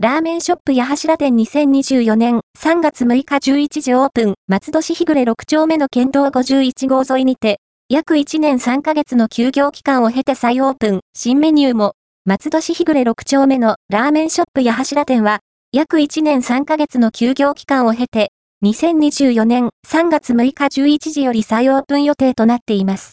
ラーメンショップ矢柱店2024年3月6日11時オープン、松戸市日暮れ6丁目の県道51号沿いにて、約1年3ヶ月の休業期間を経て再オープン、新メニューも、松戸市日暮れ6丁目のラーメンショップ矢柱店は、約1年3ヶ月の休業期間を経て、2024年3月6日11時より再オープン予定となっています。